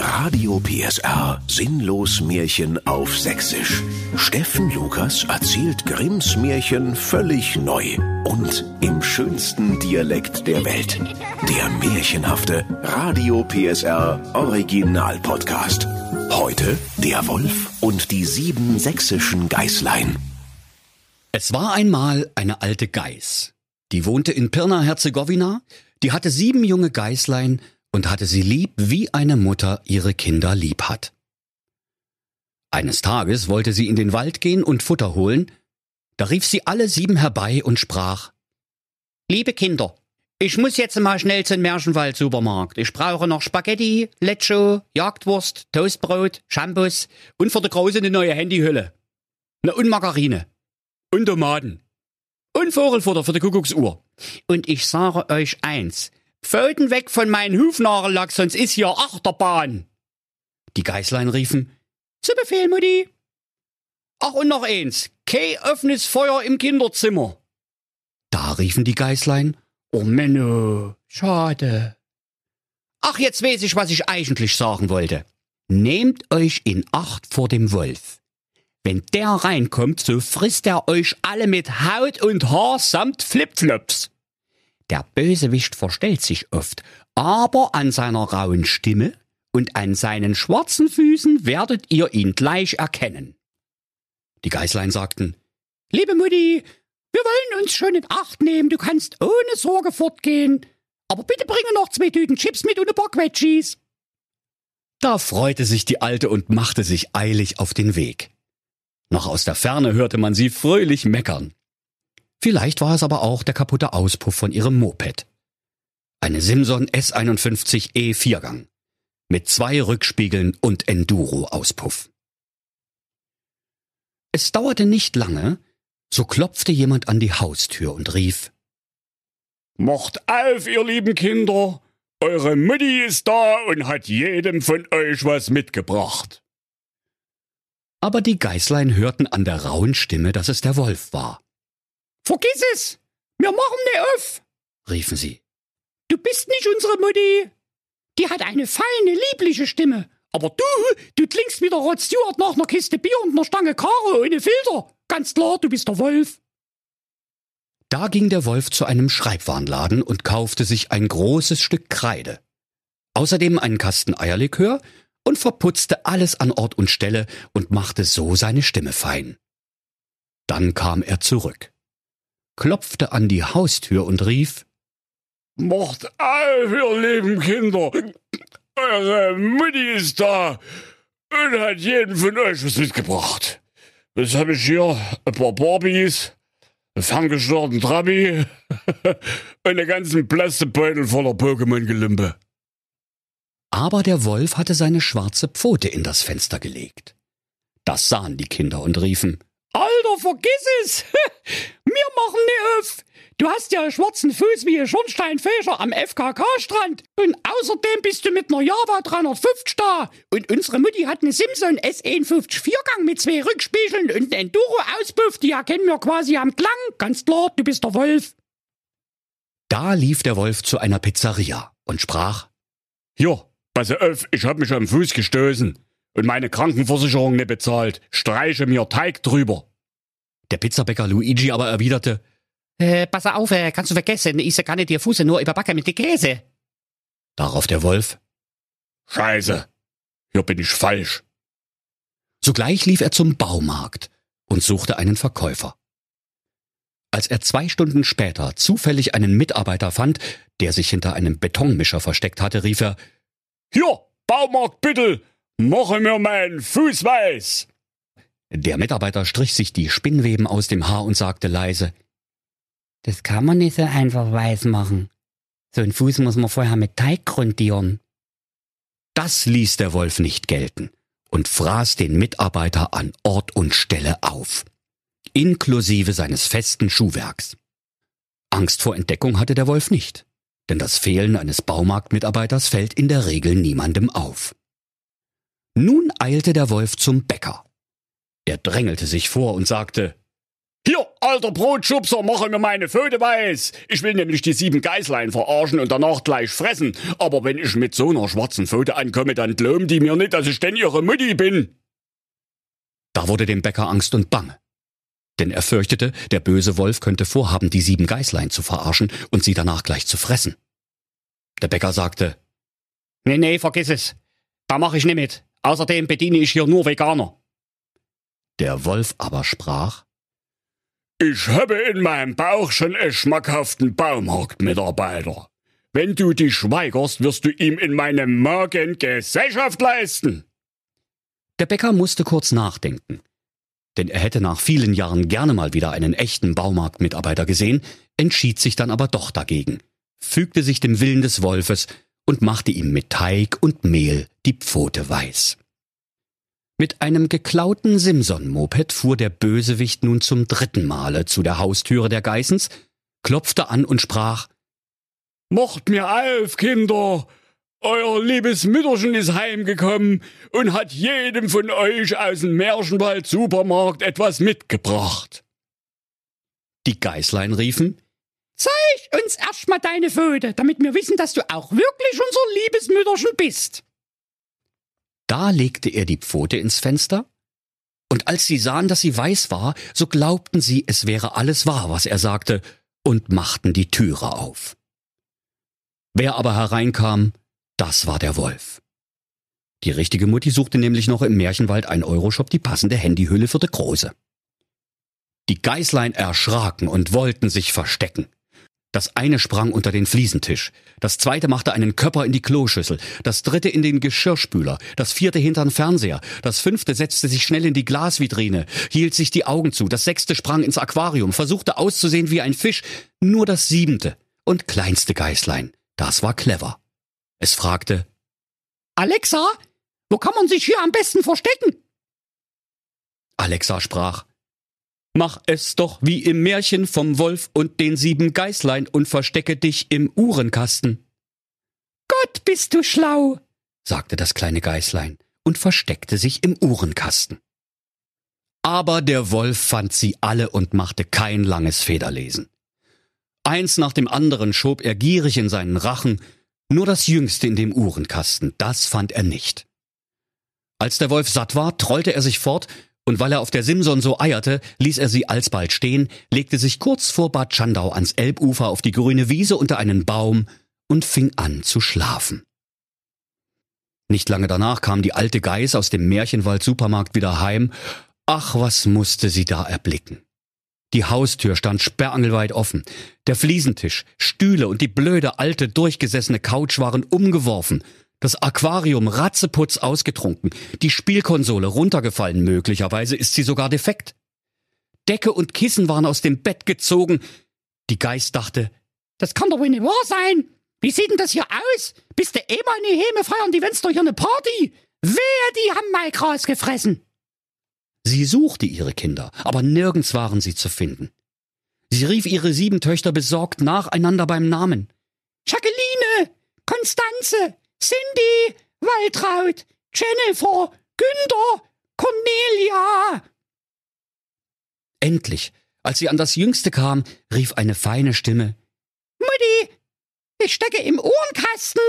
Radio PSR Sinnlos Märchen auf Sächsisch. Steffen Lukas erzählt Grimms Märchen völlig neu und im schönsten Dialekt der Welt. Der märchenhafte Radio PSR Original Podcast. Heute der Wolf und die sieben sächsischen Geißlein. Es war einmal eine alte Geiß. Die wohnte in Pirna-Herzegowina, die hatte sieben junge Geißlein und hatte sie lieb, wie eine Mutter ihre Kinder lieb hat. Eines Tages wollte sie in den Wald gehen und Futter holen, da rief sie alle sieben herbei und sprach Liebe Kinder, ich muss jetzt mal schnell zum Märchenwald-Supermarkt. Ich brauche noch Spaghetti, Lecho, Jagdwurst, Toastbrot, Shampoos und für die Große eine neue Handyhülle. Na und Margarine. Und Tomaten. Und Vogelfutter für die Kuckucksuhr. Und ich sage euch eins, Pfoten weg von meinen Hufnagellack, sonst ist hier Achterbahn. Die Geißlein riefen, zu Befehl, Mutti. Ach, und noch eins, kein offenes Feuer im Kinderzimmer. Da riefen die Geißlein, oh Menno, schade. Ach, jetzt weiß ich, was ich eigentlich sagen wollte. Nehmt euch in Acht vor dem Wolf. Wenn der reinkommt, so frisst er euch alle mit Haut und Haar samt Flipflops. Der Bösewicht verstellt sich oft, aber an seiner rauen Stimme und an seinen schwarzen Füßen werdet ihr ihn gleich erkennen. Die Geißlein sagten, Liebe Mutti, wir wollen uns schon in Acht nehmen, du kannst ohne Sorge fortgehen. Aber bitte bringe noch zwei Tüten Chips mit und ein paar Quetschis. Da freute sich die Alte und machte sich eilig auf den Weg. Noch aus der Ferne hörte man sie fröhlich meckern. Vielleicht war es aber auch der kaputte Auspuff von ihrem Moped. Eine Simson S51E Viergang mit zwei Rückspiegeln und Enduro-Auspuff. Es dauerte nicht lange, so klopfte jemand an die Haustür und rief Macht auf, ihr lieben Kinder, eure Mutti ist da und hat jedem von euch was mitgebracht. Aber die Geißlein hörten an der rauen Stimme, dass es der Wolf war. Vergiss es! Wir machen ne auf! riefen sie. Du bist nicht unsere Mutti! Die hat eine feine, liebliche Stimme. Aber du, du klingst wie der Rod Stewart nach einer Kiste Bier und einer Stange Karo ohne Filter. Ganz klar, du bist der Wolf. Da ging der Wolf zu einem Schreibwarenladen und kaufte sich ein großes Stück Kreide. Außerdem einen Kasten Eierlikör und verputzte alles an Ort und Stelle und machte so seine Stimme fein. Dann kam er zurück, klopfte an die Haustür und rief Macht auf, ihr lieben Kinder, eure Mutti ist da und hat jedem von euch was mitgebracht. Jetzt habe ich hier ein paar Barbies, einen ferngesteuerten Trabi und einen ganzen Plastikbeutel voller Pokémon-Gelimpe. Aber der Wolf hatte seine schwarze Pfote in das Fenster gelegt. Das sahen die Kinder und riefen, Alter, vergiss es! Wir machen ne auf! Du hast ja einen schwarzen Fuß wie ein Schornsteinfeger am FKK-Strand. Und außerdem bist du mit einer Java 350 da. Und unsere Mutti hat eine Simson S51 Viergang mit zwei Rückspiegeln und einen Enduro-Auspuff. Die erkennen wir quasi am Klang. Ganz klar, du bist der Wolf. Da lief der Wolf zu einer Pizzeria und sprach, Hier, pass auf, ich hab mich am Fuß gestoßen und meine Krankenversicherung nicht bezahlt. Streiche mir Teig drüber. Der Pizzabäcker Luigi aber erwiderte, äh, pass auf, äh, kannst du vergessen, ich kann nicht dir Fuße nur überbacken mit die Käse. Darauf der Wolf, Scheiße, hier bin ich falsch. Sogleich lief er zum Baumarkt und suchte einen Verkäufer. Als er zwei Stunden später zufällig einen Mitarbeiter fand, der sich hinter einem Betonmischer versteckt hatte, rief er, Hier, Baumarkt bitte, mache mir meinen Fuß weiß. Der Mitarbeiter strich sich die Spinnweben aus dem Haar und sagte leise, das kann man nicht so einfach weiß machen. So einen Fuß muss man vorher mit Teig grundieren. Das ließ der Wolf nicht gelten und fraß den Mitarbeiter an Ort und Stelle auf, inklusive seines festen Schuhwerks. Angst vor Entdeckung hatte der Wolf nicht, denn das Fehlen eines Baumarktmitarbeiters fällt in der Regel niemandem auf. Nun eilte der Wolf zum Bäcker. Er drängelte sich vor und sagte Hier, alter Brotschubser, mache mir meine Pfote weiß. Ich will nämlich die sieben Geißlein verarschen und danach gleich fressen. Aber wenn ich mit so einer schwarzen Pfote ankomme, dann glauben die mir nicht, dass ich denn ihre Mutti bin. Da wurde dem Bäcker Angst und Bange. Denn er fürchtete, der böse Wolf könnte vorhaben, die sieben Geißlein zu verarschen und sie danach gleich zu fressen. Der Bäcker sagte, Nee, nee, vergiss es. Da mache ich nicht mit. Außerdem bediene ich hier nur Veganer. Der Wolf aber sprach, ich habe in meinem Bauch schon einen schmackhaften Baumarktmitarbeiter. Wenn du dich schweigerst, wirst du ihm in meinem Magen Gesellschaft leisten. Der Bäcker musste kurz nachdenken. Denn er hätte nach vielen Jahren gerne mal wieder einen echten Baumarktmitarbeiter gesehen, entschied sich dann aber doch dagegen, fügte sich dem Willen des Wolfes und machte ihm mit Teig und Mehl die Pfote weiß. Mit einem geklauten Simson-Moped fuhr der Bösewicht nun zum dritten Male zu der Haustüre der Geißens, klopfte an und sprach Mocht mir auf, Kinder! Euer liebes Mütterchen ist heimgekommen und hat jedem von euch aus dem Märchenwald Supermarkt etwas mitgebracht. Die Geißlein riefen Zeig uns erstmal deine Pfote, damit wir wissen, dass du auch wirklich unser liebes Mütterchen bist. Da legte er die Pfote ins Fenster, und als sie sahen, dass sie weiß war, so glaubten sie, es wäre alles wahr, was er sagte, und machten die Türe auf. Wer aber hereinkam, das war der Wolf. Die richtige Mutti suchte nämlich noch im Märchenwald ein Euroshop die passende Handyhülle für die Große. Die Geißlein erschraken und wollten sich verstecken. Das eine sprang unter den Fliesentisch, das zweite machte einen Köpper in die Kloschüssel, das dritte in den Geschirrspüler, das vierte hintern Fernseher, das fünfte setzte sich schnell in die Glasvitrine, hielt sich die Augen zu, das sechste sprang ins Aquarium, versuchte auszusehen wie ein Fisch, nur das siebente und kleinste Geißlein, das war clever. Es fragte Alexa, wo kann man sich hier am besten verstecken? Alexa sprach Mach es doch wie im Märchen vom Wolf und den sieben Geißlein und verstecke dich im Uhrenkasten. Gott, bist du schlau, sagte das kleine Geißlein und versteckte sich im Uhrenkasten. Aber der Wolf fand sie alle und machte kein langes Federlesen. Eins nach dem anderen schob er gierig in seinen Rachen, nur das jüngste in dem Uhrenkasten, das fand er nicht. Als der Wolf satt war, trollte er sich fort und weil er auf der Simson so eierte, ließ er sie alsbald stehen, legte sich kurz vor Bad Schandau ans Elbufer auf die grüne Wiese unter einen Baum und fing an zu schlafen. Nicht lange danach kam die alte Geiß aus dem Märchenwald Supermarkt wieder heim. Ach, was musste sie da erblicken. Die Haustür stand sperrangelweit offen. Der Fliesentisch, Stühle und die blöde alte durchgesessene Couch waren umgeworfen das Aquarium ratzeputz ausgetrunken, die Spielkonsole runtergefallen, möglicherweise ist sie sogar defekt. Decke und Kissen waren aus dem Bett gezogen. Die Geist dachte, das kann doch wohl nicht wahr sein. Wie sieht denn das hier aus? Bist du eh mal in die Heme feiern, die wenn's doch hier eine Party? Wer, die haben Maigras gefressen. Sie suchte ihre Kinder, aber nirgends waren sie zu finden. Sie rief ihre sieben Töchter besorgt nacheinander beim Namen. Jacqueline, Konstanze, Cindy, Waltraud, Jennifer, Günther, Cornelia. Endlich, als sie an das Jüngste kam, rief eine feine Stimme Mutti, ich stecke im Uhrenkasten.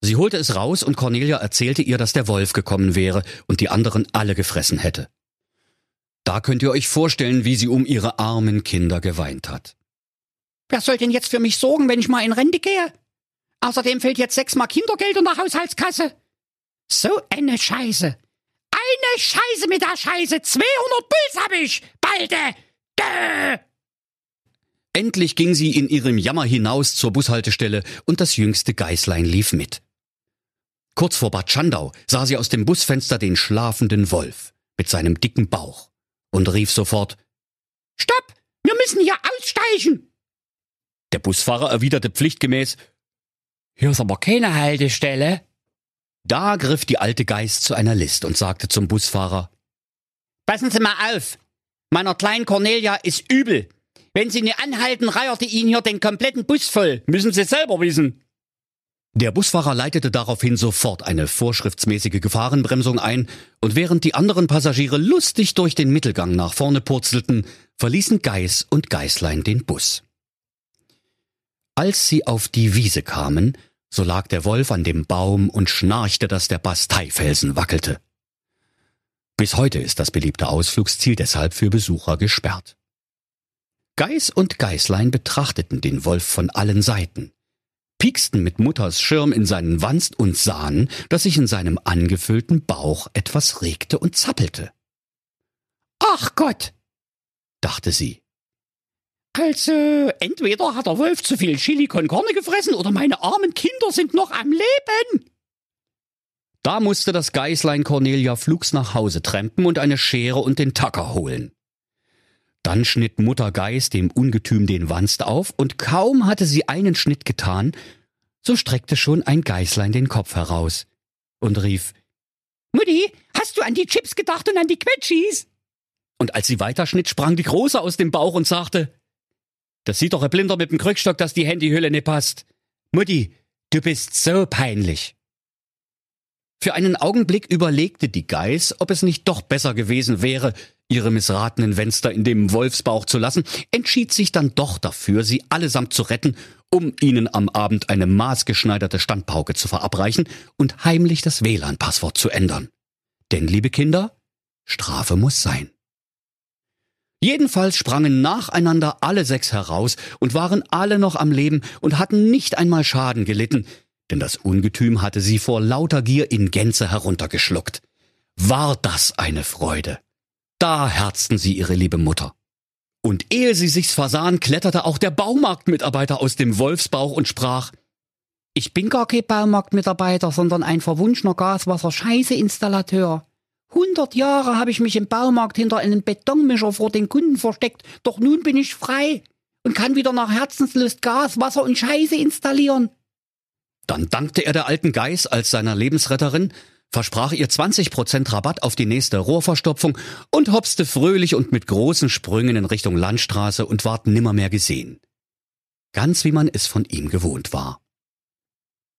Sie holte es raus und Cornelia erzählte ihr, dass der Wolf gekommen wäre und die anderen alle gefressen hätte. Da könnt ihr euch vorstellen, wie sie um ihre armen Kinder geweint hat. Wer soll denn jetzt für mich sorgen, wenn ich mal in Rente gehe? Außerdem fehlt jetzt sechsmal Kindergeld in der Haushaltskasse. So eine Scheiße. Eine Scheiße mit der Scheiße. 200 Puls hab ich. Balde. Dö. Endlich ging sie in ihrem Jammer hinaus zur Bushaltestelle und das jüngste Geißlein lief mit. Kurz vor Bad Schandau sah sie aus dem Busfenster den schlafenden Wolf mit seinem dicken Bauch und rief sofort Stopp! Wir müssen hier aussteigen! Der Busfahrer erwiderte pflichtgemäß hier ist aber keine Haltestelle. Da griff die alte Geist zu einer List und sagte zum Busfahrer Passen Sie mal auf. Meiner kleinen Cornelia ist übel. Wenn Sie nicht anhalten, reierte ihn hier den kompletten Bus voll. Müssen Sie selber wissen. Der Busfahrer leitete daraufhin sofort eine vorschriftsmäßige Gefahrenbremsung ein, und während die anderen Passagiere lustig durch den Mittelgang nach vorne purzelten, verließen Geiß und Geißlein den Bus. Als sie auf die Wiese kamen, so lag der Wolf an dem Baum und schnarchte, dass der Basteifelsen wackelte. Bis heute ist das beliebte Ausflugsziel deshalb für Besucher gesperrt. Geiß und Geißlein betrachteten den Wolf von allen Seiten pieksten mit Mutters Schirm in seinen Wanst und sahen, dass sich in seinem angefüllten Bauch etwas regte und zappelte. Ach Gott, dachte sie. Also, entweder hat der Wolf zu viel Chili con Carne gefressen oder meine armen Kinder sind noch am Leben. Da musste das Geißlein Cornelia flugs nach Hause trempen und eine Schere und den Tacker holen. Dann schnitt Mutter Geiß dem Ungetüm den Wanst auf, und kaum hatte sie einen Schnitt getan, so streckte schon ein Geißlein den Kopf heraus und rief Mutti, hast du an die Chips gedacht und an die Quetschis? Und als sie weiterschnitt, sprang die Große aus dem Bauch und sagte Das sieht doch ein Blinder mit dem Krückstock, dass die Handyhülle nicht passt. Mutti, du bist so peinlich. Für einen Augenblick überlegte die Geiß, ob es nicht doch besser gewesen wäre, ihre missratenen Wenster in dem Wolfsbauch zu lassen, entschied sich dann doch dafür, sie allesamt zu retten, um ihnen am Abend eine maßgeschneiderte Standpauke zu verabreichen und heimlich das WLAN-Passwort zu ändern. Denn, liebe Kinder, Strafe muss sein. Jedenfalls sprangen nacheinander alle sechs heraus und waren alle noch am Leben und hatten nicht einmal Schaden gelitten, denn das Ungetüm hatte sie vor lauter Gier in Gänze heruntergeschluckt. War das eine Freude! Da herzten sie ihre liebe Mutter. Und ehe sie sich's versahen, kletterte auch der Baumarktmitarbeiter aus dem Wolfsbauch und sprach, ich bin gar kein Baumarktmitarbeiter, sondern ein verwunschener Gaswasser-Scheiße-Installateur. Hundert Jahre habe ich mich im Baumarkt hinter einem Betonmischer vor den Kunden versteckt, doch nun bin ich frei und kann wieder nach Herzenslust Gas, Wasser und Scheiße installieren. Dann dankte er der alten Geiß als seiner Lebensretterin, versprach ihr 20% Rabatt auf die nächste Rohrverstopfung und hopste fröhlich und mit großen Sprüngen in Richtung Landstraße und ward nimmermehr gesehen. Ganz wie man es von ihm gewohnt war.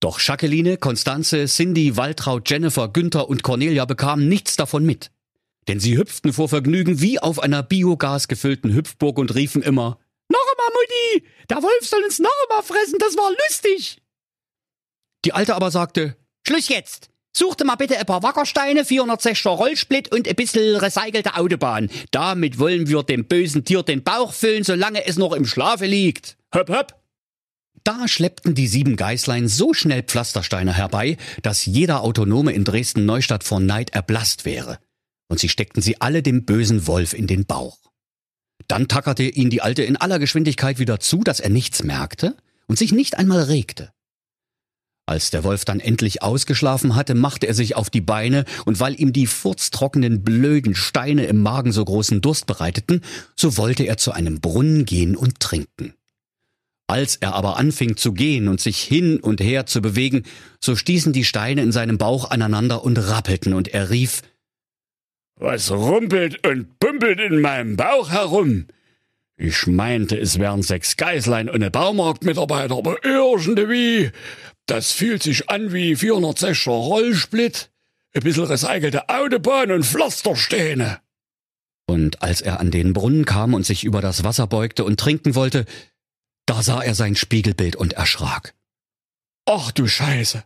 Doch Jacqueline, Konstanze, Cindy, Waltraud, Jennifer, Günther und Cornelia bekamen nichts davon mit. Denn sie hüpften vor Vergnügen wie auf einer Biogas gefüllten Hüpfburg und riefen immer, noch einmal, Mutti! Der Wolf soll uns noch einmal fressen, das war lustig! Die Alte aber sagte, Schluss jetzt! Suchte mal bitte ein paar Wackersteine, 460er Rollsplit und ein bisschen recycelte Autobahn. Damit wollen wir dem bösen Tier den Bauch füllen, solange es noch im Schlafe liegt. Hopp, hopp! Da schleppten die sieben Geißlein so schnell Pflastersteine herbei, dass jeder Autonome in Dresden-Neustadt vor Neid erblasst wäre. Und sie steckten sie alle dem bösen Wolf in den Bauch. Dann tackerte ihn die Alte in aller Geschwindigkeit wieder zu, dass er nichts merkte und sich nicht einmal regte. Als der Wolf dann endlich ausgeschlafen hatte, machte er sich auf die Beine, und weil ihm die furztrockenen blöden Steine im Magen so großen Durst bereiteten, so wollte er zu einem Brunnen gehen und trinken. Als er aber anfing zu gehen und sich hin und her zu bewegen, so stießen die Steine in seinem Bauch aneinander und rappelten, und er rief Was rumpelt und pumpelt in meinem Bauch herum? Ich meinte, es wären sechs Geißlein und eine Baumarktmitarbeiter, aber irgendwie das fühlt sich an wie 460er Rollsplit, ein bisschen recycelte Autobahn und Pflastersteine. Und als er an den Brunnen kam und sich über das Wasser beugte und trinken wollte, da sah er sein Spiegelbild und erschrak. Ach du Scheiße!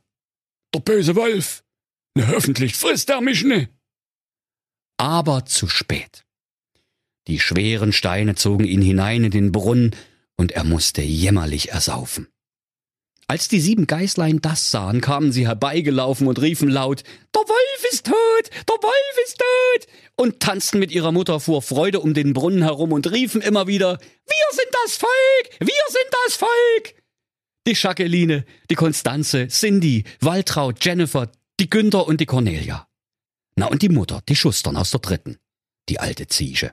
Der böse Wolf! Ne, hoffentlich frisst er mich ne! Aber zu spät. Die schweren Steine zogen ihn hinein in den Brunnen, und er musste jämmerlich ersaufen. Als die sieben Geißlein das sahen, kamen sie herbeigelaufen und riefen laut, Der Wolf ist tot! Der Wolf ist tot! und tanzten mit ihrer Mutter vor Freude um den Brunnen herum und riefen immer wieder, Wir sind das Volk! Wir sind das Volk! Die Jacqueline, die Konstanze, Cindy, Waltraud, Jennifer, die Günther und die Cornelia. Na und die Mutter, die Schustern aus der dritten, die alte Ziege.